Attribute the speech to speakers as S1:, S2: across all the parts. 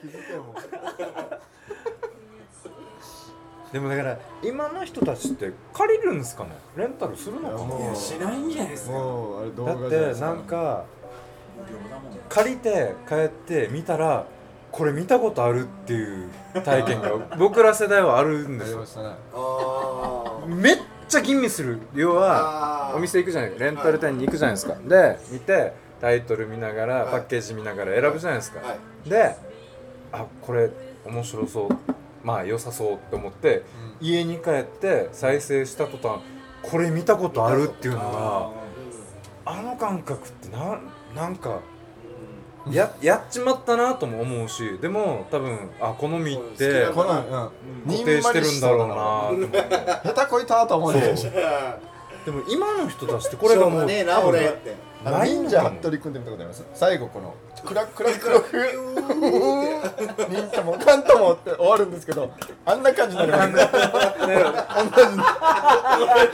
S1: 気づけよもう
S2: でもだから今の人たちって借りるんですかね？レンタルするのかな？い
S3: やしないんじゃないですか。
S1: もうあれ動
S2: だ
S1: 画じゃないです
S2: ってなんか借りて帰って見たらこれ見たことあるっていう体験が 僕ら世代はあるんですよ。めっちゃ吟味する要はお店行くじゃない。レンタル店に行くじゃないですか。で見てタイトル見ながら
S4: はい。
S2: パッケージ見ながら選ぶじゃないですか。
S4: はい。
S2: であこれ面白そう。まあ良さそうって思って家に帰って再生した途端これ見たことあるっていうのがあの感覚ってなんなんかややっちまったなとも思うしでも多分あ好みって
S4: そう
S1: このうん。
S2: 固定してるんだろうな
S1: 下手こいたと思うね
S2: でも今の人たちってこれがもう
S4: ねえな俺って。
S2: ないの
S1: 忍者
S2: かも
S1: 服部君って見たことあります最後このクラクラクラク。忍者もカントもって。終わるんですけどあんな感じになりますね同じ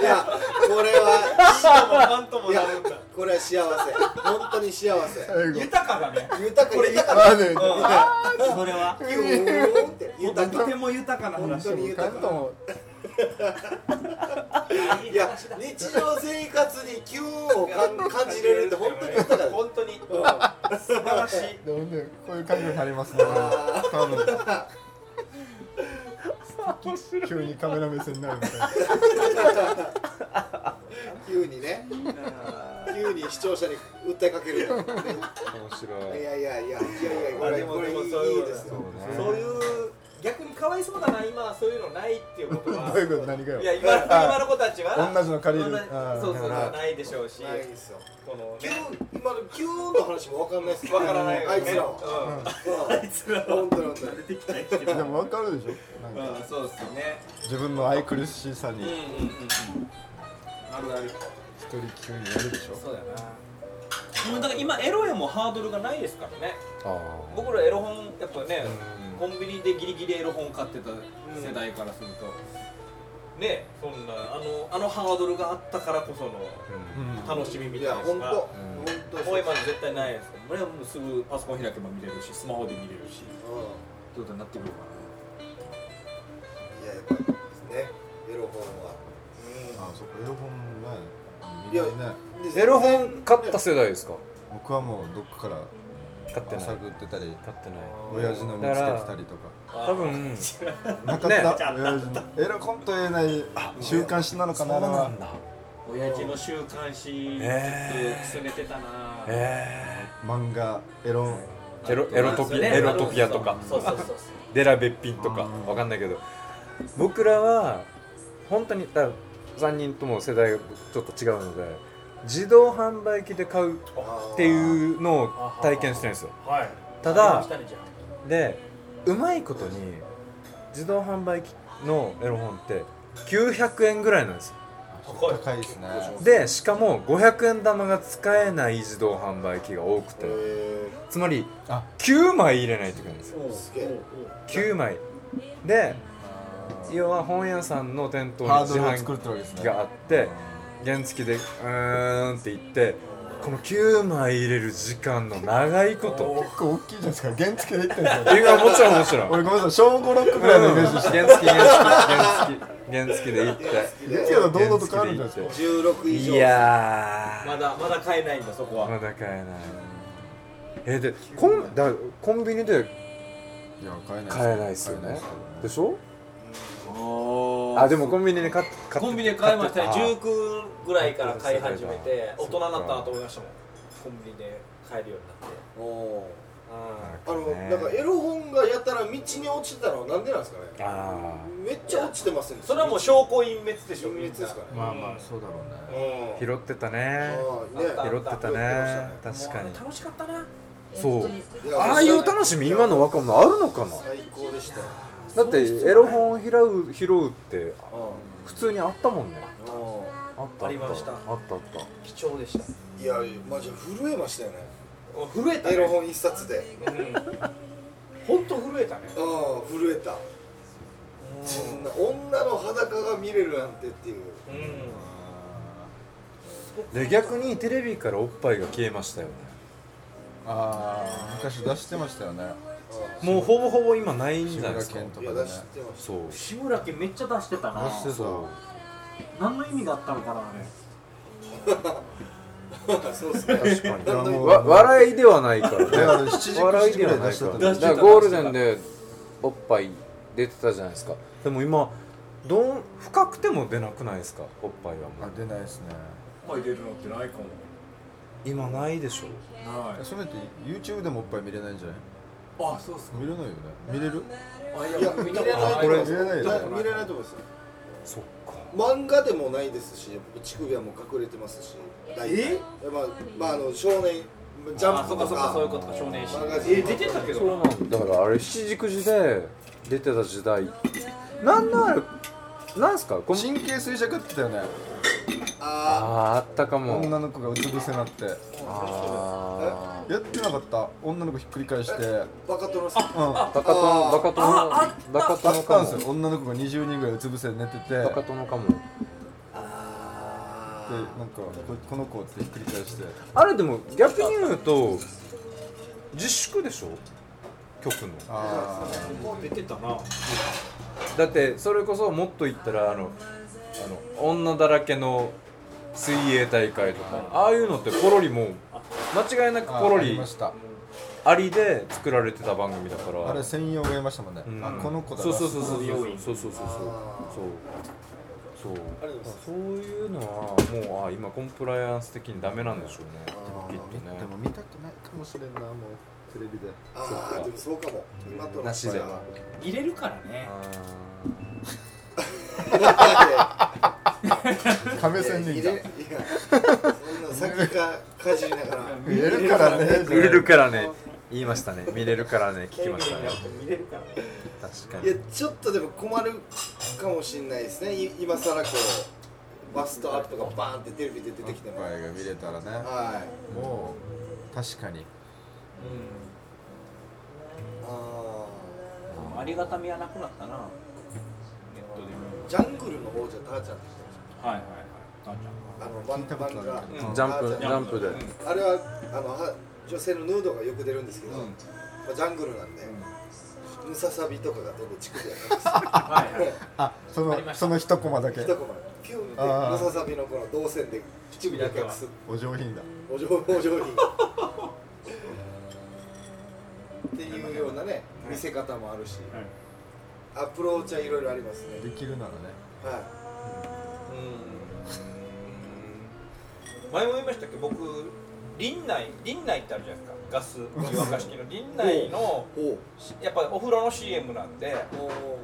S4: いやこれは
S3: なんとも
S4: いや
S3: なるんだ
S4: これは幸せ本当に幸せ
S3: 豊かだね
S4: 豊か豊
S1: ま
S4: か
S1: あね
S3: それは
S4: キューンって豊か
S3: とても豊かな
S4: 本
S3: 話
S4: 当に豊かいや日常生活にキューンを感感じれるって本当に豊かだ
S3: 本当に。
S4: うん
S3: 素晴らしい
S1: でもねこういう感じになりますね。多分。急にカメラ目線になるみたいな。
S4: 急にね。急に視聴者に訴えかける。とね
S2: 面白い。
S4: いやいやいやいやいやこれこれいいいいですよ。
S3: そういう逆にかわいそうだな今そういうのないっていうことは。
S1: どういうこと何がよ。
S3: いや今今の子たちは
S1: 同じの借りる。
S3: そうそう
S2: だから
S3: ないでしょうし。
S4: ないですよ。
S3: このね。
S4: 今のキューンの話もわかんないです
S3: わからない
S4: あいつらは。
S3: うん。あいつらは。
S4: 本当に本当に。
S3: 出てきた
S1: でも分かるでしょ。なんか。
S3: うんそうですよね。
S1: 自分の愛くるしさ
S3: うんうんうん
S1: に
S3: あるある。
S1: 一人急にやるでしょ。
S3: そうだよなもうだから今エロへもハードルがないですからね。
S2: あ
S3: 僕らエロ本やっぱね
S2: うん
S3: コンビニでギリギリエロ本買ってた世代からすると、ねそんなあのあのハードルがあったからこその
S2: うん。
S3: 楽しみみ
S4: い
S3: たいなのが。
S4: や本当本当
S3: もう今の絶対ないです。からもうすぐパソコン開けば見れるしスマホで見れるし。
S4: う
S3: ってことになってくるか
S4: ん。いややっぱですねエロ本は。
S1: あそこエロ本ね
S4: い。や
S1: ね。
S4: で
S2: エロ本買った世代ですか？
S1: 僕はもうどっかから
S2: 買ってない。
S1: 探ってたり。
S2: 買ってない。
S1: 親父の見つけてたりとか。
S3: な
S2: 多分
S1: なかった、
S2: ね
S1: 親父の。エロ本と言えない週刊誌なのかなあれは。
S2: だ。
S3: 親父の週刊誌
S2: えー
S3: くすねてたな。
S2: え
S1: 漫画エロ。
S2: ーエロエロトピエロトピアとか。
S3: そうそうそうそう
S2: デラべっぴんとか。
S1: うん。
S2: わかんないけど。僕らは本当にだ3人とも世代がちょっと違うので自動販売機で買うっていうのを体験してるんですよ。
S3: はい。
S2: ただでうまいことに自動販売機のエロ本って900円ぐらいなんですよ。
S3: 高い。
S1: 高いですね。
S2: でしかも500円玉が使えない自動販売機が多くて。
S4: え
S2: つまり
S1: あ。
S2: 9枚入れないといけないんですよ。
S3: あ
S4: すげえ。
S2: 9枚。で要は本屋さんの店頭に自販機があって原付でうーんって言ってこの9枚入れる時間の長いこと。
S1: 結構大きいじゃないですか。原付で行ってるんですよ。
S2: いやもちろんもちろん。
S1: 俺ごめんなさい小5ロックぐらいのイメージして。
S2: 原付原付原付原付で行って。
S1: 原付だと堂々と変わるんじゃないですか。
S4: 16以上
S2: いやー。
S3: まだまだ買えないんだそこは。
S2: まだ買えない。えでコンだコンビニで
S1: いや買えない
S2: 買えないですよね。でしょ？
S3: あ
S2: あでもコンビニで買っ
S3: コンビニで買いましたね。
S2: 買って
S3: 19ぐらいから買い始めて大人になったなと思いましたもん。コンビニで買えるようになって。
S4: おー。
S2: あ
S4: あのなんかエロ本がやたら道に落ちてたのはなんでなんですかね？
S2: あ
S4: めっちゃ落ちてますね。
S3: それはもう証拠隠滅でしょ
S4: 隠滅ですかね。
S1: まあまあそうだろうね。
S2: 拾ってたね。拾ってたね。確かに。
S3: 楽しかったな。
S2: そう。ああいう楽しみ今の若者あるのかな？
S4: 最高でしたよ
S2: だってエロ本拾う拾うって
S4: う
S2: 普通にあったもんね。あった
S3: ありました。
S2: あったあった。
S3: 貴重でした。
S4: んいやマジ震えましたよね。
S3: 震えたね。
S4: エロ本一冊で。
S3: うん。本当震えたね。
S4: うん震えた。そんな女の裸が見れるなんてっていう。
S3: うん。
S2: で逆にテレビからおっぱいが消えましたよね。
S1: ああ昔出してましたよね
S2: もうほぼほぼ今ないんじゃないですか？
S1: 志村けんとかでね。
S4: いや出してました。
S2: そう。
S3: 志村けんめっちゃ出してたな。
S1: 出してた。
S3: 何の意味があったのかなあれ。
S4: そうですね。
S2: 確かに。笑いではないからね。
S1: いやあれ7時9時
S2: 笑いではいないから。だ
S3: 出してた
S2: からゴールデンでおっぱい出てたじゃないですか。でも今どん深くても出なくないですか？おっぱいはも
S1: あ
S2: う
S1: 出ないですね。
S3: 声出るのってないかも。
S2: 今ないでしょ？
S3: ない。
S1: それって YouTube でもおっぱい見れないんじゃない？
S3: あそうっすか。
S1: 見れないよね。見れる？
S3: あ
S4: いや見れないと
S1: これ見れないよね。
S4: 見れないと思います。よ
S2: そっか。
S4: 漫画でもないですし乳首はもう隠れてますし。大体。
S3: え
S4: まあ、まあ、あの少年ジャンプと
S3: か。そういうことか少年誌。え出てたけど。
S2: そうなんだ。だからあれ七時九時で出てた時代。なんなんなんすか？
S1: 神経衰弱って言ったよね
S4: あ
S2: あーあったかも。
S1: 女の子がうつ伏せになって。
S2: あ
S1: やってなかった？女の子ひっくり返して。
S4: バカ殿さん。
S2: ーバカ殿バカ殿
S3: ああった
S2: バカ
S1: あ
S2: 殿かも。
S1: 女の子が20人ぐらいうつ伏せで寝てて。で
S2: バカ殿かも。
S4: あ
S1: なんかここの子ってひっくり返して。
S2: あれでも逆に言うと自粛でしょ？曲の。
S1: あ
S3: 出てたな。
S2: だってそれこそもっと言ったらあのあの女だらけの水泳大会とか。ああいうのってポロリも間違いなく
S1: あ
S2: ポロリ
S1: ありました。
S2: ありで作られてた番組だから。
S1: あれ専用がいましたもんね。
S2: うん。
S1: あこの子だ
S2: そうそうそうそうそう。そうそうそうそう。
S4: あ
S2: そう。
S4: い
S2: ういうのはもうあ今コンプライアンス的にダメなんでしょうね。きっとね。
S1: でも見たくないかもしれんなもうテレビで。
S4: ああでもそうかも。今との
S2: なしで
S3: 入れるからね
S1: 亀仙人が
S4: いやそんな先かかじりながら。
S1: 見えるからね。
S2: 見れるからね。言いましたね。見れるからね。聞きましたね。
S3: 見れるから
S2: 確かに。
S4: いやちょっとでも困るかもしれないですね。い今さらこうバストアップとかバーンってテレビで出てきても。
S1: が見れたらね。
S4: は
S1: もう確かに。
S4: いあ
S3: ありがたみはなくなったな。
S4: ジャングルの王者ターちゃんって
S3: はいはいはい。
S4: あの漫
S1: 聞いたことある
S4: 漫画
S1: けど
S3: うん。
S2: ジャンプ
S4: あ
S2: ジャンプで。
S4: あれはあのは女性のヌードがよく出るんですけど、ジャングルなんで、ムササビとかがどんどん乳首やったんです。よ
S3: はいはい。
S1: あ そのその一コマだけ。
S4: 一コマ。ピュンってムササビのこの動線で乳首だけ
S1: お上品だ。
S4: お上 お上品。っていうようなね見せ方もあるし、アプローチはいろいろありますね。
S1: できるならね。
S4: は
S3: う前も言いましたっけ？僕林内林内ってあるじゃないですか。ガス湯沸かし器の林内のやっぱお風呂の CM なんで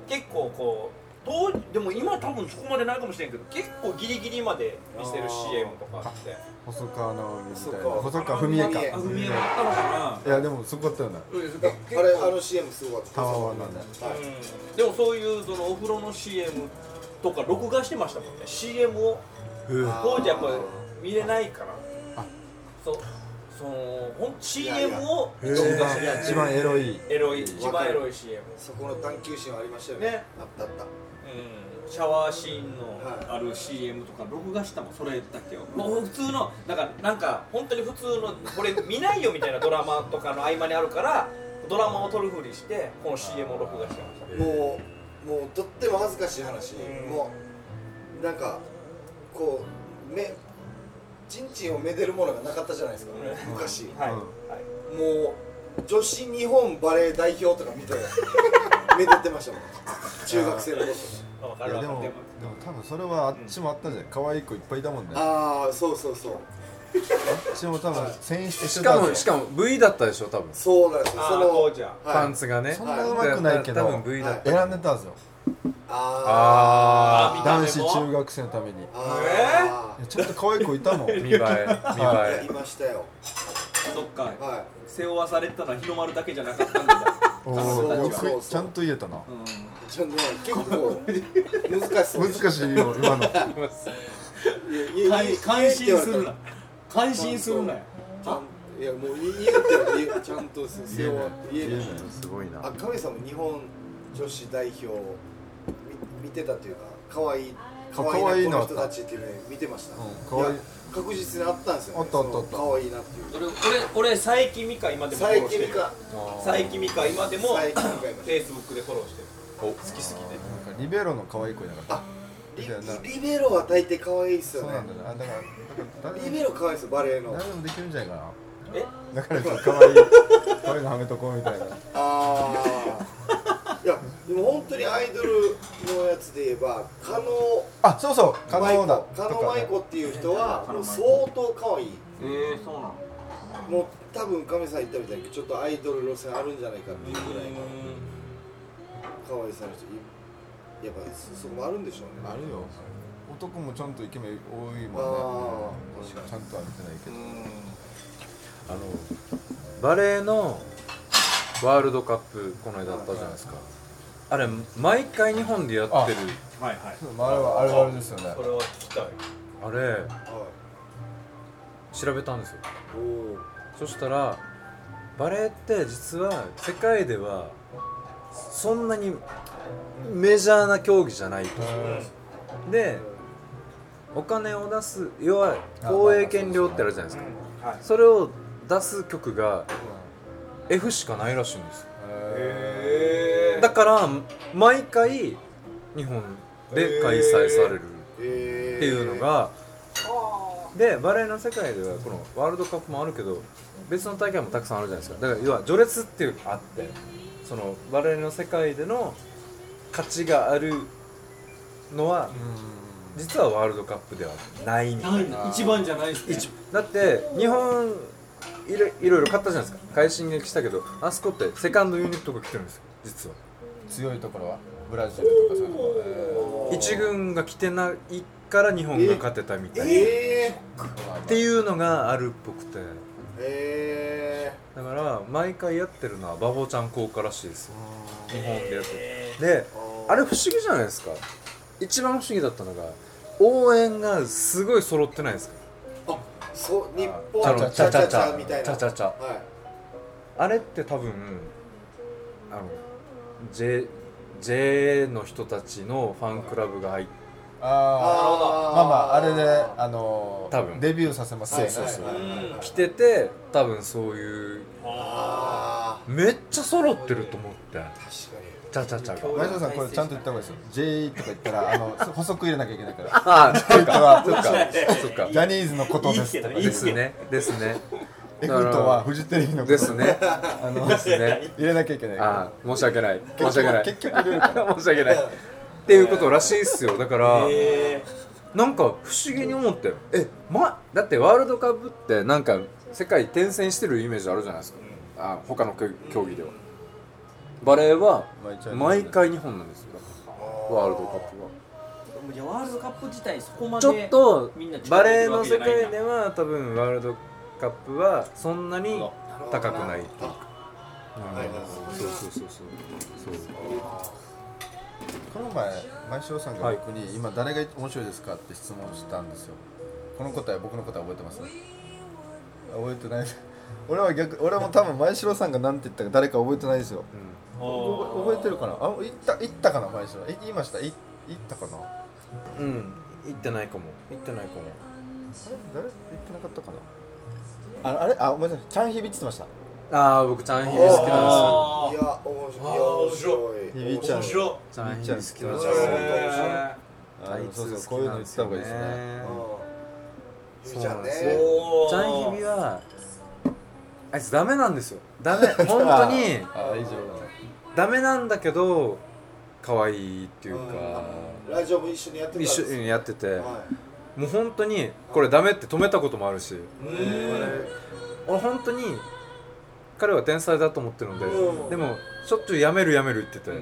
S3: 結構こう当時でも今多分そこまでないかもしれんけど結構ギリギリまで見せる CM とかあって。
S1: 細川直美みたいな。
S4: 細川。
S1: 文江か。
S4: 文江
S3: もあったのか
S1: いやでもすごかったよね
S4: うあれあの CM すごかった。
S1: タワーワンなんで。
S3: な、
S4: はい。
S3: うん、でもそういうそのお風呂の CM とか録画してましたもんね。CM を当時はこれ見れないから
S1: あ。
S3: そう。そのほん
S4: い
S3: CM を
S1: 一
S3: 録画して
S1: 番一番エロい。
S3: エロい。一番エロい CM
S4: そこの探求心はありましたよね。
S3: ね。
S4: あったあった。
S3: うん。シャワーシーンのある CM とか録画したもんそれだけを。もう普通のなんかなんか本当に普通のこれ見ないよみたいなドラマとかの合間にあるからドラマを撮るふりしてこの CM を録画してました。
S4: もうもうとっても恥ずかしい話、
S3: うん。
S4: もうなんかこう目ちんちんをめでるものがなかったじゃないですか、
S3: うん。
S4: 昔、
S3: はい、
S1: うん。
S3: はい
S4: もう女子日本バレー代表とか見て めでてましたもん。中学生の頃
S3: わか
S1: いやでもでも多分それはあっちもあったじゃん。可愛い子いっぱいいたもんね。あ
S4: ああそうそうそう。
S1: っちも多分 選出し
S2: かもしかも V だったでしょ多分。
S4: そうなんですよ。
S3: あ
S4: その
S2: パンツがね。
S1: そんなうまくないけど。
S2: 多分 V だった。
S1: 選んでたんですよ
S4: あ
S3: あ
S1: 男
S3: も。
S1: 子中学生のために。い
S4: ー。
S1: ちょっと可愛い子いたもん
S2: 見栄え見栄
S4: ー
S2: え。
S4: いましたよ。
S3: そっか。
S4: は
S3: 背負わされてたのは日の丸だけじゃなかったんだ。
S1: お
S4: そうそうそう。
S1: くちゃんと言えたな。
S3: う
S4: いちょっとね結構難しそう
S1: 難しいよ今の。
S4: いやいや
S3: ん感心するな。感心するなよ。
S4: いやもう言えってちゃんと背負わ言えない。
S2: すごいな。
S4: あ亀さんも日本女子代表。み見てたっていうか可愛い可愛いなこの人たちっていうの見てました、
S1: うん可愛い。
S4: や確実にあったんですよ、ね、
S1: あったあったあった。
S4: 可愛いなっていう。
S3: 俺俺俺佐伯美香今でも
S4: 佐伯美香。
S3: 佐伯美香今でも
S4: 佐伯美香今
S3: フェイスブックでフォローしてる。
S2: お。
S3: 好きすぎて。
S1: なんかリベロの可愛い子いなかった。
S4: あリリベロは大抵可愛いっすよね。
S1: そうなんだよな。あだから誰
S4: リベロ可愛いですよバレエの。
S1: 誰でもできるんじゃないかな。
S3: え？
S1: だからちょっと可愛い可愛いのはめとこうみたいな。
S4: ああでも本当にアイドルのやつで言えば加納
S1: あそうそう可
S4: 舞
S1: 能だ
S4: 子加納舞子っていう人はもう相当可愛い。
S3: えー、そうなの
S4: もう多分亀さん言ったみたいにちょっとアイドル路線あるんじゃないかっていうぐらいの可愛さの人いやっぱそそこもあるんでしょうね。
S1: あるよ。男もちゃんとイケメン多いもんね。ちゃんとは見てないけど。
S2: あのバレーのワールドカップこの間あったじゃないですかあれ毎回日本でやってる。
S3: はいはい。
S1: まああれはあれはあれですよね。
S3: それは聞きたい。
S2: あれ
S4: は
S2: 調べたんですよ。そしたらバレーって実は世界ではそんなにメジャーな競技じゃないと。でお金を出す要は放映権料ってあるじゃないですか。
S3: はい。
S2: それを出す曲が F しかないらしいんですよ
S3: へ
S2: だから毎回日本で開催される
S4: え
S2: っていうのがでバレーの世界ではこのワールドカップもあるけど別の大会もたくさんあるじゃないですか。だから要は序列っていうのがあってそのバレーの世界での価値があるのは実はワールドカップではないみたいな。
S3: 一番じゃないですね。
S2: 一だって日本いろいろいろ勝ったじゃないですか。快進撃したけどあそこってセカンドユニットが来てるんですよ。実は。
S1: 強いところは。ブラジルとかそういうところ
S2: 一軍が来てないから日本が勝てたみたいな、
S4: え
S2: っていうのがあるっぽくて。
S4: ー、え
S2: だから毎回やってるのはバボちゃん効果らしいですよ。日本でやってで
S4: ー、
S2: あれ不思議じゃないですか。一番不思議だったのが応援がすごい揃ってないですか。
S4: あそう日
S2: あ
S4: 本
S2: の
S4: チャチャチャみたいな。
S2: チャチャチャ
S4: はい。
S2: あれって多分あの J, J の人たちのファンクラブが入って
S1: ああまあまああれであの
S2: 多分。
S1: デビューさせますよ。ね
S2: そうそう。来てて多分そういう
S4: あ
S2: めっちゃ揃ってると思って。
S4: ー確か
S2: チャチャチャが
S1: 前園さんこれちゃんと言った方がいいですよ。J とか言ったらあの 補足入れなきゃいけないから。
S2: ああそっか。
S1: は
S2: そっか。そっか
S1: ジャニーズのことです
S2: ですね。ですね。
S1: F とはフジテレビのこと。
S2: ですね。
S1: あの
S2: ですね。
S1: 入れなきゃいけない
S2: ああ申し訳ない。申し訳ない。
S1: 結局入れるから。
S2: 申し訳ない。っていうことらしいっすよ。だから
S3: え
S2: なんか不思議に思って。えまだってワールドカップってなんか世界転戦してるイメージあるじゃないですか。あ他の競技ではバレーは毎回。日本なんですよ。ワールドカップは。
S3: ー、じゃあワールドカップ自体そこまで
S2: ちょっとバレーの世界では多分ワールドカップはそんなに高くないっていう。かそうそうそうそう。そう。
S1: この前前塩さんが僕に、今誰が面白いですかって質問したんですよ。この答え僕の答え覚えてます覚えてない俺は逆俺も多分前城さんが何て言ったか誰か覚えてないですよ。覚覚えてるかな？あ言った言ったかな前城い言いました？い言ったかな？あ
S2: うん、うん、行ってないかも。行ってないかも。
S1: れ？誰？言ってなかったかな？ああれ？あごめんなさい。チャンヒビって言ってました。
S2: ああ僕チャンヒビ好きなんですよ。
S3: あ
S4: いや面白い。いや面白い。
S1: ひびちゃん。
S3: 面白い。
S2: チャンヒビ好きなんですよ。
S1: そうそう。こういうの言った方がいいですね。
S4: ゆみちゃんね。
S2: そうなんですよ。チャンヒビはあいつダメなんですよ。ダメ。本当に。
S1: あ以上
S2: ダメなんだけど可愛いっていうか。
S4: うんラジオも一緒にやってたんです。
S2: 一緒にやってて。
S4: は
S2: もう本当にこれダメって止めたこともあるし。
S4: い
S2: 俺本当に彼は天才だと思ってるので。
S4: うん。
S2: でもしょっちゅうやめるやめるって言って
S3: うん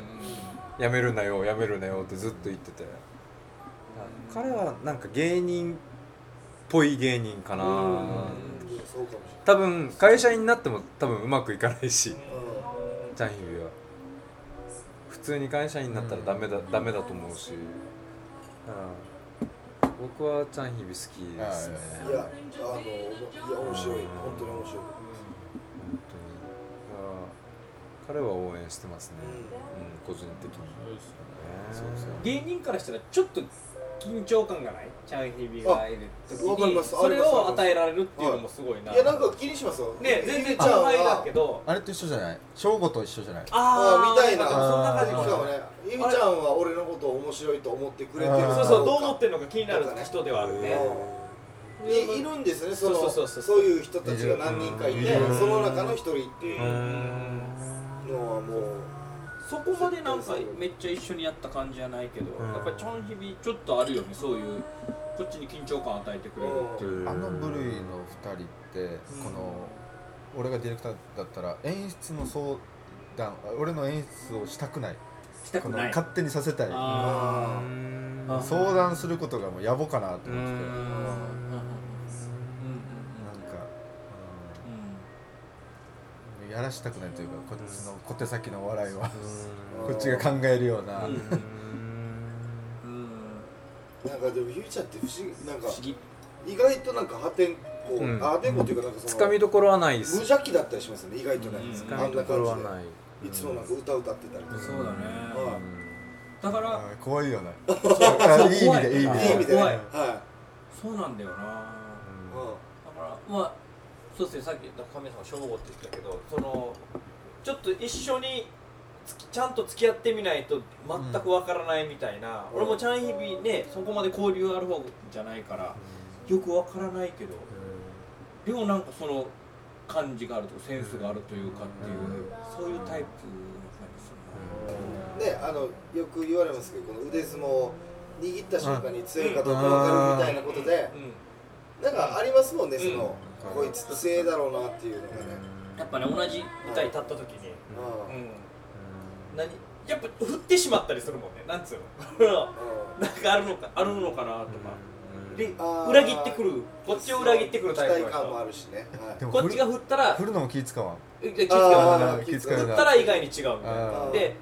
S2: てやめるなよやめるなよってずっと言ってて。彼はなんか芸人っぽい芸人かな。
S4: そうかもし
S2: 多分会社員になっても多分うまくいかないしチャンヒビは。普通に会社員になったらダメだ、ダメだと思うし。だから僕はチャンヒビ好きですね。
S4: うんいやあのいや面白い。本当に面白い。
S2: 本当に。彼は応援してますね、うん。個人的に、ね。
S3: 芸人からしたらちょっと緊張感がない？チャンヒビがいる時。
S4: わかります。
S3: にそれを与えられるっていうのもすごいな、
S4: い。やなんか気にしますよ。
S3: ね全然
S4: ちゃん
S3: 後輩だ
S4: は
S3: けど。
S1: あれと一緒じゃない？正吾と一緒じゃない？
S4: あみたいな。
S3: そんな感じ
S4: しかもねゆみちゃんは俺のことを面白いと思ってくれてる
S3: そうそうどう思ってるのか気になる人ではあるね。
S4: うん。いいるんですねその
S3: そうそうそうそう。
S4: そういう人たちが何人かいて
S1: うん。
S4: その中の一人っていう
S2: うん
S4: のはもう
S3: そこまでなんかめっちゃ一緒にやった感じじゃないけど、
S2: うん。
S3: やっぱりチャンヒビちょっとあるよねそういう。こっちに緊張感与えてくれるっていう、
S1: あの部類の2人ってこの俺がディレクターだったら演出の相談俺の演出をしたくない。この
S3: したくない。
S1: 勝手にさせたい。相談することがもう野暮かなと思っててなんか、うんやらしたくないというかこっちの小手先の笑いはこっちが考えるような、
S4: なんかでもゆみちゃんって不思議なんか
S3: 不思議。
S4: 意外となんか破天荒
S2: うん。
S4: あ破天荒っていうかなんかその
S2: つかみどころはない。で
S4: 無
S2: す
S4: 邪気だったりしますよね意外とね。
S3: うん。
S2: つかみどころは
S4: 感
S2: ない。
S4: いつもなんか歌歌ってたりとか。
S3: そうだね。
S4: は
S3: だから
S1: 怖いよね。あい。い意味でいい意味で。
S3: 怖い。
S4: は
S3: そうなんだよな。だ
S4: い
S3: からまあそうですねさっき言った神様正吾って言ったけどそのちょっと一緒にちゃんと付き合ってみないと全くわからないみたいな、
S4: うん。
S3: 俺もちゃん日々ねそこまで交流ある方じゃないからよくわからないけどでもなんかその感じがあるとかセンスがあるというかっていう、そういうタイプの感じするな
S4: ねあのよく言われますけどこの腕相撲を握った瞬間に強いかどうか分かるみたいなことで
S3: うん。
S4: なんかありますもんねその
S1: うん
S4: こいつ強いだろうなっていうのがね。
S3: やっぱね同じ舞台立った時に、
S4: う
S3: うん。ん、何やっぱ振ってしまったりするもんねなんつうの。なんかあるのかあるのかなとか、で裏切ってくるこっちを裏切ってくるタイプの
S4: 期待感もあ
S3: 人
S4: るしね。
S3: こっちが振ったら
S1: 振るのも気使わん。
S3: え気
S1: 使うな。
S3: 振ったら意外に違うみたいな。
S1: あ
S4: ー。
S3: で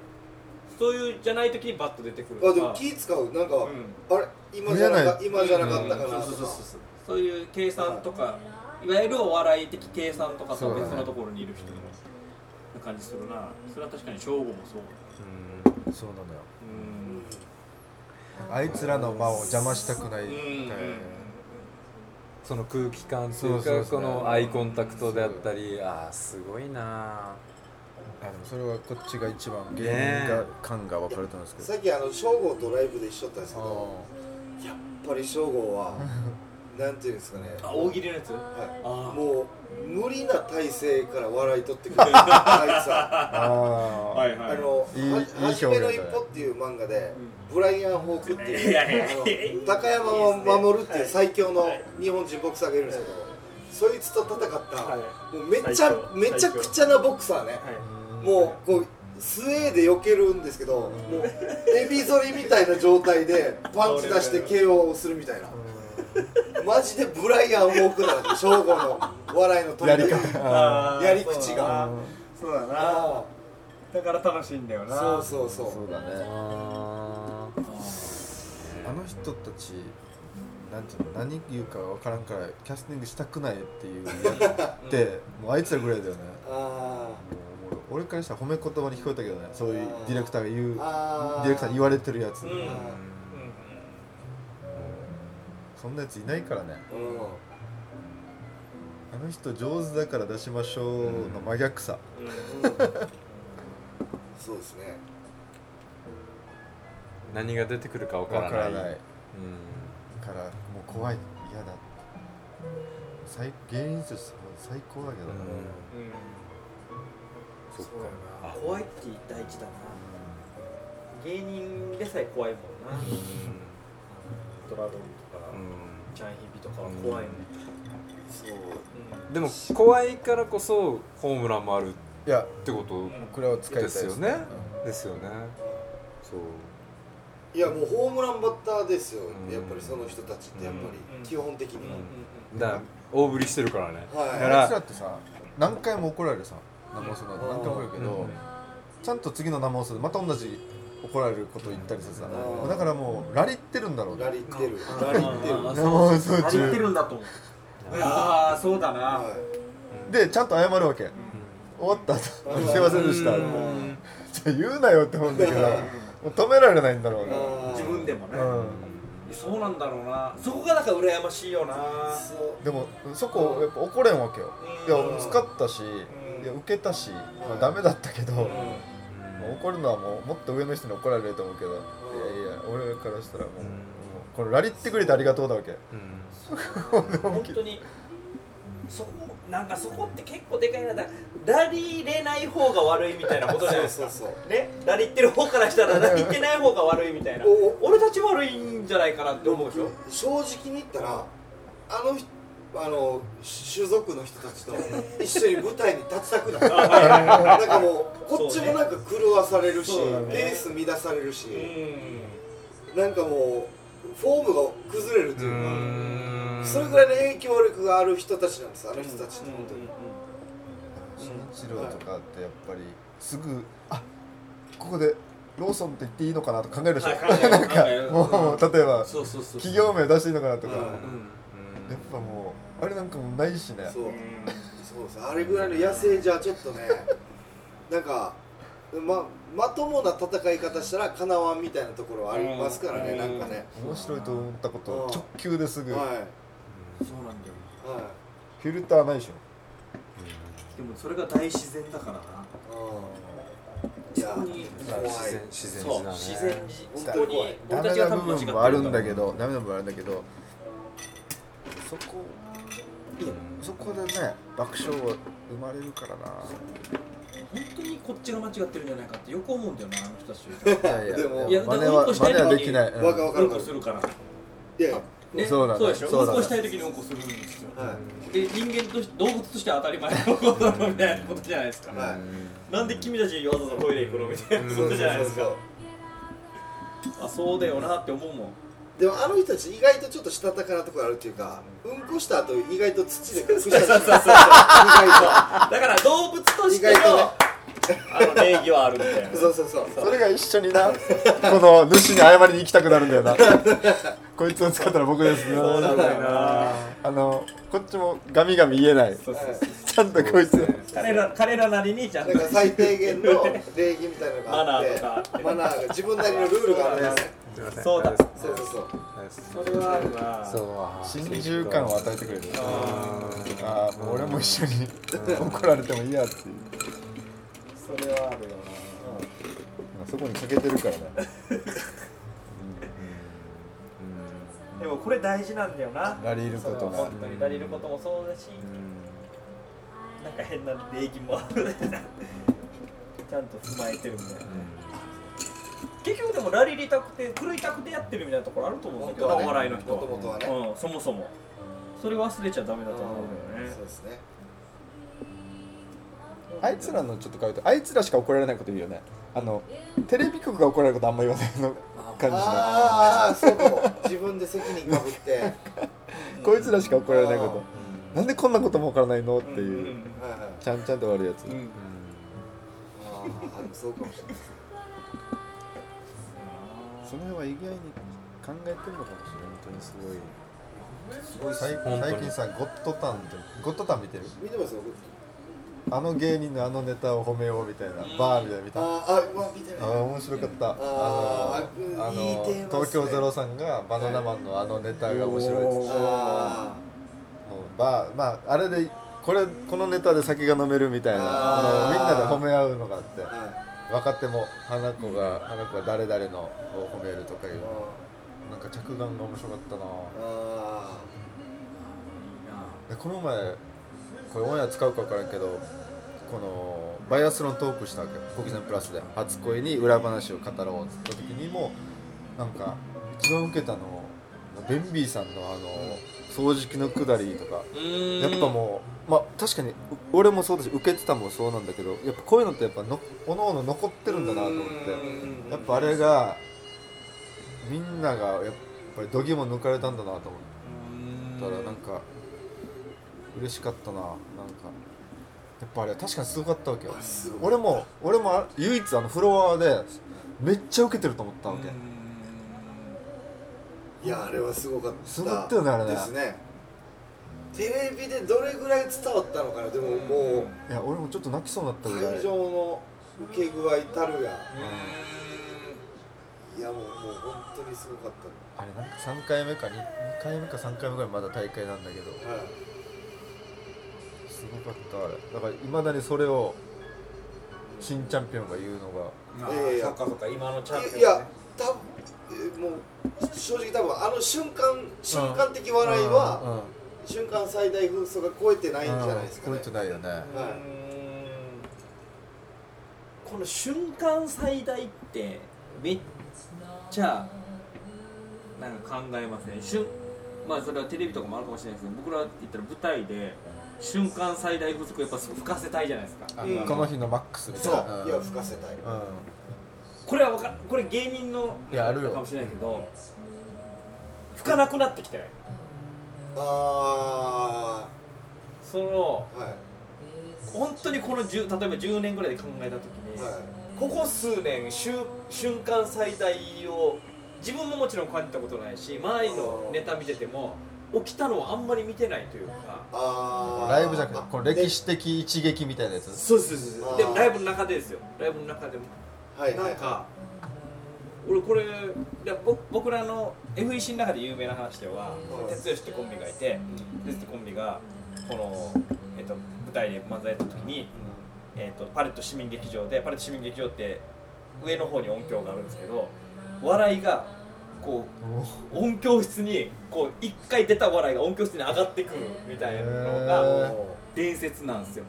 S3: そういうじゃない時にバッと出てくる
S4: あでも気使う。なんか
S3: うん。
S4: あれ今じゃなか今じゃなかったかなとか。
S3: そうそうそうそう。そういう計算とかいわゆるお笑い的計算とかと別のところにいる人の感じするな。それは確かに正吾もそう
S1: そうなのよ。
S3: うん。
S1: あいつらの間を邪魔したくないみたいな。
S2: その空気感というか
S1: そうそうそう。
S2: このアイコンタクトであったりああすごいな。
S1: あでもそれはこっちが一番芸
S2: ね
S1: 人が感が分かると思うんですけど。
S4: さっきあの正吾とライブで一緒だったんですけど
S1: あ
S4: やっぱり正吾は なんていうんですかね。
S3: あ大喜利のやつ？
S4: はい。もう無理な体勢から笑い取ってくれる。あいつは。
S1: ああ
S3: はい
S4: あの
S1: いい
S4: はい初めの一歩っていう漫画でブライアン・ホークっていう
S3: いやいや
S4: あの高山を守るっていう最強の日本人ボクサーがいるんですけどそいつと戦った
S3: はい。
S4: もうめちゃめちゃくちゃなボクサーね。
S3: はい。
S4: もうこうスウェーで避けるんですけどもうエビ反りみたいな状態でパンチ出して KO をするみたいなマジでブライアン・ウォークだな正吾の笑いの取り方。やり口が。
S3: そうだな。
S4: あ
S3: だから楽しいんだよ
S4: あそうそうそう。
S1: そうだね。
S2: あ
S1: あの人たちなんていうの何言うか分からんからキャスティングしたくないっていうやつって もうあいつらぐらいだよね。
S4: あ
S1: もう俺からしたら褒め言葉に聞こえたけどね。そういうディレクターが言うディレクターに言われてるやつ、
S3: うん
S1: そんなやついないからね。
S4: うん。
S1: あの人上手だから出しましょうの真逆さ、
S4: そうですね。
S2: ー何が出てくるかわからない。
S1: 分からない。
S2: うん。
S1: からもう怖い。嫌だ。最芸人として最高だけど。ね、
S2: そっか。あ。
S3: 怖いって大事だな。芸人でさえ怖いもんな。ドラドンとか
S2: う
S3: チャンヒビとかは怖いもん。
S4: そう。
S2: ん。でも怖いからこそホームランもあるっ
S1: いや
S2: てこと
S1: これは使いたい
S2: ですよね。ですよね。そう。
S4: いやもうホームランバッターですよ。
S2: うん。
S4: やっぱりその人たちってやっぱ
S3: うん。
S4: り基本的には。
S2: だから大振りしてるからね。
S4: はい。
S1: あ
S2: だから
S1: いつらってさ何回も怒られるさ生放送の後何回も怒られるけど、
S2: うん。
S1: ちゃんと次の生放送でまた同じ怒られること言ったりするさ、
S4: うん。
S1: だからもうラリってるんだろうね。
S4: ラリってる。
S3: うん
S4: ラリってる。
S3: うん
S1: 生放送
S3: 何言って
S1: 中
S3: るんだと思う。ああそうだな。
S4: はい
S1: でちゃんと謝るわけ、終わった後。す
S4: うん。
S1: いませんでした、
S4: うん。
S1: じゃあ言うなよって思うんだけどもう止められないんだろうね、
S4: うん。
S3: 自分でもね。
S1: うん。
S3: そうなんだろうな。そこがなんか羨ましいよな。
S1: でもそこやっぱ怒れんわけよ。い
S3: うん。
S1: や使ったしいや受けたし、まあ、ダメだったけど、もう怒るのはもうもっと上の人に怒られると思うけど、いやいや俺からしたらもう,、これラリってくれてありがとうだわけ
S3: 本当に。そこなんかそこって結構でかいな。ラリーれない方が悪いみたいなことじゃないですか。
S4: そうそうそう。
S3: ね？ラリってる方からしたらラリってない方が悪いみたいな。
S4: お
S3: 俺たち悪いんじゃないかなって思うでしょ？
S4: 正直に言ったらあの人あの種族の人たちと 一緒に舞台に立ちたくない なんかもうこっちもなんか狂わされるし、
S3: ね。
S4: ペース乱されるし、
S3: うん。
S4: なんかもうフォームが崩れると
S2: う
S4: いうか、
S2: ん。
S4: それぐらいの影響力がある人たちなんですあの人たちって。本当に、
S1: 新一郎とかってやっぱりすぐあここでローソンって言っていいのかなと考えるでしょ、
S3: はい
S1: なんかもう例えば
S3: そうそうそう
S1: 企業名出していいのかなとか、
S4: うん
S1: やっぱもうあれなんかもうないしね。
S4: そう。そうです。あれぐらいの野生じゃちょっとねなんかままともな戦い方したらかなわんみたいなところはありますからね、
S3: うん
S4: なんかね、
S1: 面白いと思ったこと
S4: うん
S1: 直球ですぐ、
S4: はい。
S3: そうなんだよ
S4: はい。
S1: フィルターないでしょ。
S3: でもそれが大自然だからな。
S4: うん。いや
S3: そこに
S4: 怖い。
S2: 自然自然
S3: そう
S2: だね
S3: 自然
S4: 本
S3: そこに
S1: ダメ
S3: 俺たちが
S1: な部
S3: 多分間違ってる
S1: 分もあるんだけどダメな部分もあるんだけどそこそこでね爆笑は生まれるからな。
S3: 本当にこっちが間違ってるんじゃないかってよく思うんだよなあの人たち。
S1: いやいや
S4: でも
S3: いや
S1: 真似は
S3: でもうんこしたい
S1: 真似は
S3: 時に
S1: できない、うん。
S4: わかわかる。
S3: うん。こするから
S4: いやいや。
S3: ね
S1: そうだね
S3: でしょ？
S1: そう
S3: うんこしたい時にうんこするんですよ。
S4: はい。
S3: で人間として動物としては当たり前のことみたいなことじゃないですか、
S4: はい。
S3: なんで君たちわざわざトイレ行くのみたいなことじゃないですか。あそうだよなって思うもん
S4: でもあの人たち意外とちょっとしたたかなところあるっていうかうんこした後意外と土で隠したりする意外
S3: だから動物としての
S4: ね
S3: あの礼儀はあるみたいな。
S4: とそうそう。そう。
S1: それが一緒になこの主に謝りに行きたくなるんだよな。こいつを使ったら僕です
S3: そうなんだよな。
S1: あのこっちもガミガミ言えない。
S3: そうそう
S1: ちゃんとこいつ。
S3: 彼ら彼らなりにちゃんと。
S4: だから最低限の礼儀みたいなのがあって
S3: マナーとか。あって
S4: マナーが自分なりのルールがあるんですね。
S3: そうだ。
S4: そうそうそう
S3: それはあるな
S2: そう。
S1: 心中感を与えてくれる。
S3: あ
S1: あ俺も一緒に怒られてもいいやっていう。
S3: それはあるよ
S1: そこにかけてるからね。
S3: なでもこれ大事なんだよな。
S1: ラリーることが。
S3: 本当に。ラリーることもそうだしなんか変な礼儀もある。ちゃんと踏まえてるみたいな。結局でもラリーりたくて狂いたくてやってるみたいなところあると思うんだけど、
S4: ね
S3: お笑いの人は
S4: 元々はね。
S3: うん、そもそもそれ忘れちゃダメだと思うんだよね。
S4: そうですね。
S1: あいつらのちょっと変えてあいつらしか怒られないこと言うよね。あのテレビ局が怒られることあんま言わないの感じしな
S4: ああそうかも自分で責任かぶって。
S1: こいつらしか怒られないことなんでこんなこともわからないの？っていう、
S3: うん
S4: はい
S1: ちゃんちゃんと悪いやつ、
S3: うん。うん。
S4: ああそうかもしれない。です
S1: その辺は意外に考えてるのかもしれない。本当にすごい。すごい最近さゴッドタンってゴッドタン見てる？
S4: 見てますよ
S1: あの芸人のあのネタを褒めようみたいなバーみたいな。の見た
S4: あーあうわ見てない
S1: あー面白かった。あのあの東京ゼロさんがバナナマンのあのネタが面白いっつってバーまああれでこれこのネタで酒が飲めるみたいなみんなで褒め合うのがあって若手も花子が花子が誰々のを褒めるとかいうなんか着眼が面白かったな。
S4: あ
S1: でこの前これオンエア使うか分からんけどこのバイアスロントークしたわけ。よ「ポキセンプラス」で。初恋に裏話を語ろうっつった時にもなんか一番受けたのベンビーさんのあの掃除機のくだりとか。やっぱもうまあ確かにう俺もそうだし受けてたもそうなんだけどやっぱこういうのってやっぱのおのおの残ってるんだなと思って。やっぱあれがみんながやっぱり度肝抜かれたんだなと思ったらなんか嬉しかったななんか。やっぱあれ確かにすごかったわけよ。俺も俺もあ唯一あのフロアでめっちゃ受けてると思ったわけ
S4: いやあれはすごかった。
S1: すごかったよねあれね。
S4: ですね。テレビでどれぐらい伝わったのかな？でもも
S1: いや俺もちょっと泣きそうになった
S4: う
S1: ぐらい。
S4: 会場の受け具合たるや。いいやもうもう本当にすごかった。
S1: あれなんか3回目か 2, 2回目か3回目ぐらいまだ大会なんだけど。
S4: はい。
S1: すごかったあれ。だからいまだにそれを新チャンピオンが言うのが。
S4: いやいや
S3: そっかそっか今のチャンピオン、ね、
S4: いや多分えーもう正直多分あの瞬間瞬間的笑いは、瞬間最大風速が超えてないんじゃないですか
S1: 超
S4: ね
S1: えてないよね。
S3: うーんこの瞬間最大ってめっちゃなんか考えますね瞬まあそれはテレビとかもあるかもしれないですけど僕らって言ったら舞台で瞬間最大風速やっぱ吹かせたいじゃないですか。
S1: あ
S4: うん。
S1: この日のマックスみたい
S4: そう。いや吹かせたい、
S1: う
S3: これはわかこれ芸人の
S1: いやあるよ。
S3: かもしれないけど吹かなくなってきてない？
S4: あ
S3: その
S4: あはい。
S3: 本当にこの10例えば10年ぐらいで考えた時に、
S4: はい。
S3: ここ数年瞬瞬間最大を自分ももちろん感じたことないし周りのネタ見てても起きたのをあんまり見てないというか
S4: ああ
S1: ライブじゃなくて
S4: あ
S1: この歴史的一撃みたいなやつ？
S3: そうそう
S4: あー
S3: でもライブの中でですよ。ライブの中でも
S4: はいはい。
S3: なんか俺これ僕らの FEC の中で有名な話では
S4: うん。
S3: 哲吉ってコンビがいて哲吉ってコンビがこの、えっと舞台で漫才やった時に、えっとパレット市民劇場でパレット市民劇場って上の方に音響があるんですけど笑いがこう音響室にこう一回出た笑いが音響室に上がってくるみたいなの
S1: へ
S3: が
S1: ー。
S3: 伝説なんですよ。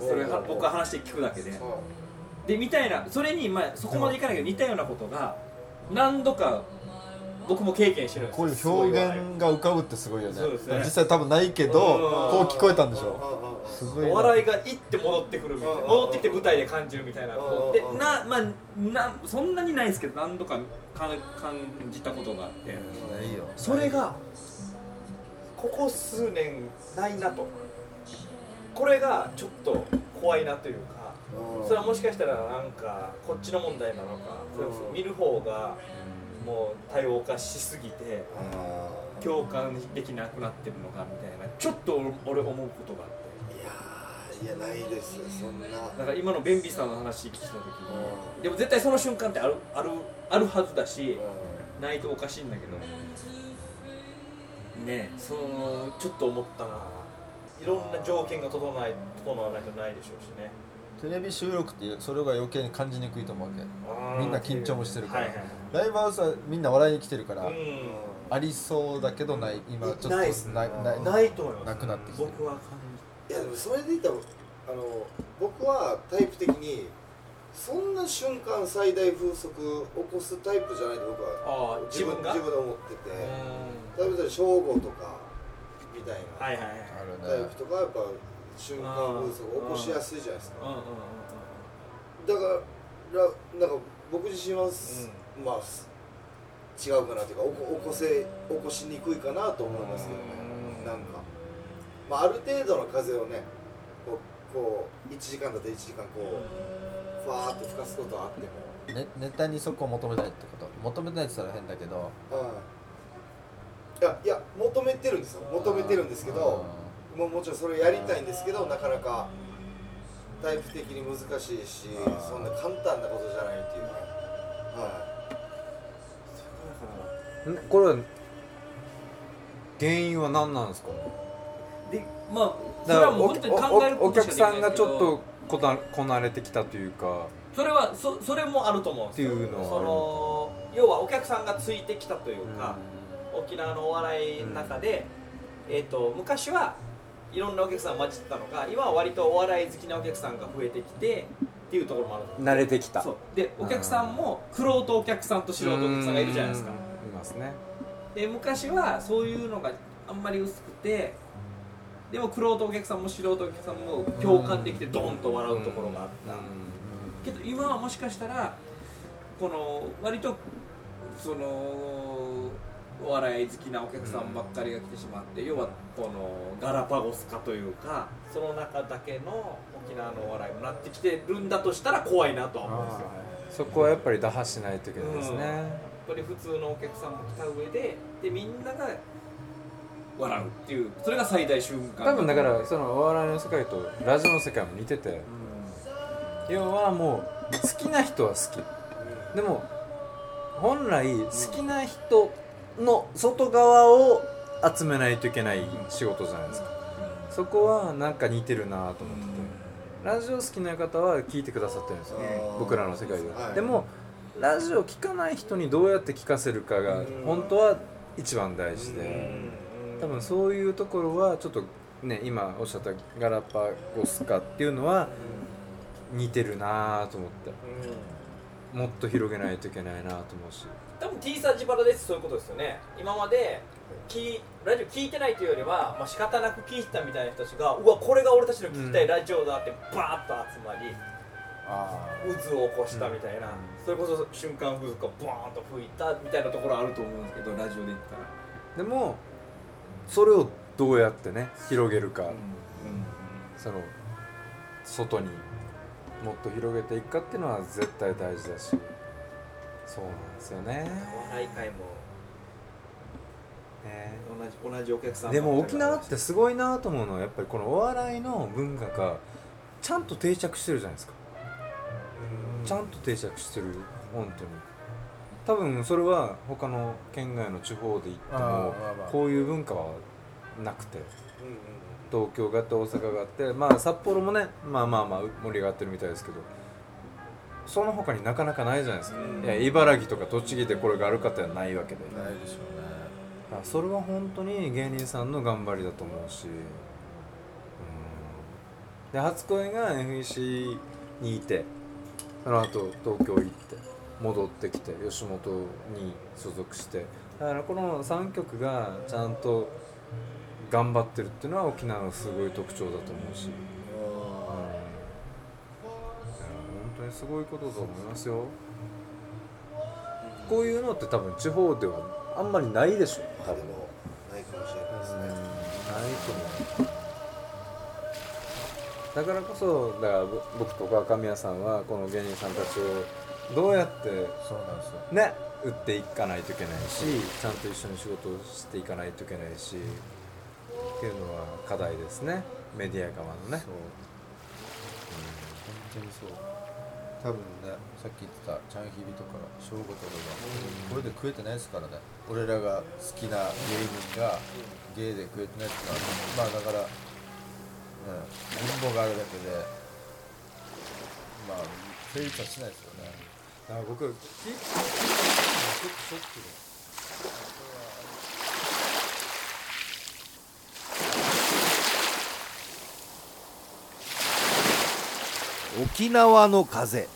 S3: そそれは僕は話して聞くだけで。
S4: う。ん
S3: でみたいなそれに、まあ、そこまでいかないけど似たようなことが何度か僕も経験してるんです。
S1: こういう表現が浮かぶってすごいよね。
S3: そうですね。
S1: 実際多分ないけどこう聞こえたんでしょすごいな
S3: 笑いがいって戻ってくるみたいな。
S4: うん。
S3: 戻ってきて舞台で感じるみたいな
S4: うん。
S3: でなまあなそんなにないですけど何度かか感じたことがあって。
S1: ないよ。
S3: それがここ数年ないなと。これがちょっと怖いなというか。
S4: うん
S3: それはもしかしたらなんかこっちの問題なのか見る方がもう多様化しすぎて
S4: あ
S3: 共感できなくなってるのかみたいなちょっと俺思うことがあって。
S4: ーいやーいやないですよそんな。
S3: だから今のベンビーさんの話聞いた時にでも絶対その瞬間ってあるあるあるはずだしないとおかしいんだけどねそのちょっと思ったな。いろんな条件が整わない整わないとないでしょうしね
S1: テレビ収録ってそれが余計に感じにくいと思うわけ。みんな緊張もしてるから、
S3: はいはいはい。
S1: ライブハウスはみんな笑いに来てるから、
S3: うん。
S1: ありそうだけどない今ちょっと
S3: ない
S1: なな
S3: ないと思います。
S1: なくなってきてる。
S3: 僕は感
S4: いやでもそれで言ったらあの僕はタイプ的にそんな瞬間最大風速起こすタイプじゃないと僕は
S3: ああ自分が？
S4: 自分で思ってて
S3: う
S4: 例えば正午とかみたいな
S3: はいはいはい
S1: あるね。
S4: タイプとかやっぱ瞬間風速起こしやすいじゃないですか。
S3: うんうんうん
S4: だからなんか僕自身はす、まあす違うかなというか起こせ起こしにくいかなと思いますけどね。
S3: うん。
S4: なんか、まあ、ある程度の風をねこうこう1時間だって1時間こうふわーっと吹かすことはあっても。
S1: ねネタにそこを求めないってこと？求めてないって言ったら変だけど。
S4: うん。いやいや求めてるんですよ。求めてるんですけどもうもちろんそれやりたいんですけどなかなかタイプ的に難しいしそんな簡単なことじゃないっていうか。は
S2: んこれは原因は何なんですか？
S3: でまあそ
S2: だからお
S3: れはもう本当に考える
S2: お客さんがちょっとこなこなれてきたというか。
S3: それはそそれもあると思うんですよ。
S2: っていうのは
S3: その要はお客さんがついてきたというか、沖縄のお笑いの中で、えー、と昔はいろんなお客さん混じってたのが今は割とお笑い好きなお客さんが増えてきてっていうところもある
S2: 慣れてきた。
S3: そう。でお客さんも苦労とお客さんと素人お客さんがいるじゃないですか。
S2: うん。いますね。
S3: で昔はそういうのがあんまり薄くてでも苦労とお客さんも素人お客さんも共感できてドーンと笑うところがあった、けど今はもしかしたらこの割とそのお笑い好きなお客さんばっかりが来てしまって、要はこのガラパゴス化というかその中だけの沖縄のお笑いになってきてるんだとしたら怖いなとは思うんですよ。
S2: そこはやっぱり打破しないといけないですね、
S3: やっぱり普通のお客さんも来た上ででみんなが笑うっていうそれが最大瞬間
S2: 多分だからそのお笑いの世界とラジオの世界も似てて要はもう好きな人は好き。でも本来好きな人の外側を集めないといけない仕事じゃないですか。そこはなんか似てるなと思ってて。ラジオ好きな方は聞いてくださってるんですよ。
S4: うん。
S2: 僕らの世界では、
S4: はい。
S2: でもラジオ聞かない人にどうやって聞かせるかが本当は一番大事で。多分そういうところはちょっとね今おっしゃったガラパゴス化っていうのは似てるなと思って。もっと広げないといけないなと思うし
S3: 多分 T サージバラです。そういうことですよね。今まできラジオ聞いてないというよりは、まあ、仕方なく聞いてたみたいな人たちがうわこれが俺たちの聞きたいラジオだってバーッと集まり
S1: あ
S3: 渦を起こしたみたいな、それこそ瞬間風速がボーンと吹いたみたいなところあると思うんですけどラジオで言ったら、
S2: でもそれをどうやってね広げるか、その外にもっと広げていくかっていうのは絶対大事だしそうなんですよね。
S3: お笑い会も
S2: ね
S3: 同じ同じお客さん
S2: でも沖縄ってすごいなと思うのはやっぱりこのお笑いの文化がちゃんと定着してるじゃないですか。ちゃんと定着してる本当に多分それは他の県外の地方で行ってもこういう文化はなくて。東京があって大阪があってまあ札幌もねまあまあまあ盛り上がってるみたいですけどその他になかなかないじゃないですか、
S3: うん。
S2: いや茨城とか栃木でこれがあるかってないわけで。
S1: あないでしょうね。
S2: それは本当に芸人さんの頑張りだと思うし、うん、で初恋が FEC にいてその後東京行って戻ってきて吉本に所属して。だからこの3曲がちゃんと頑張ってるっていうのは沖縄のすごい特徴だと思うし、すごいことだと思いますよ。こういうのって多分地方ではあんまりないでしょ多分
S4: ないかもしれないです
S2: ない
S4: ね
S2: と思う。だからこそだからぼ僕とか神谷さんはこの芸人さんたちをどうやって
S1: そうなんですよ。
S2: ね売っていかないといけないしちゃんと一緒に仕事をしていかないといけないしっていうのは課題ですね。メディア側のね。
S1: そう。本当にそう多分ねさっき言ってたチャンヒビとか翔吾とかがこれで食えてないですからね。俺らが好きな芸人が芸で食えてないってのはまあだから、うん、貧乏があるだけでまあ成立はしないですよね。
S2: だから僕ショックで
S5: 沖縄の風。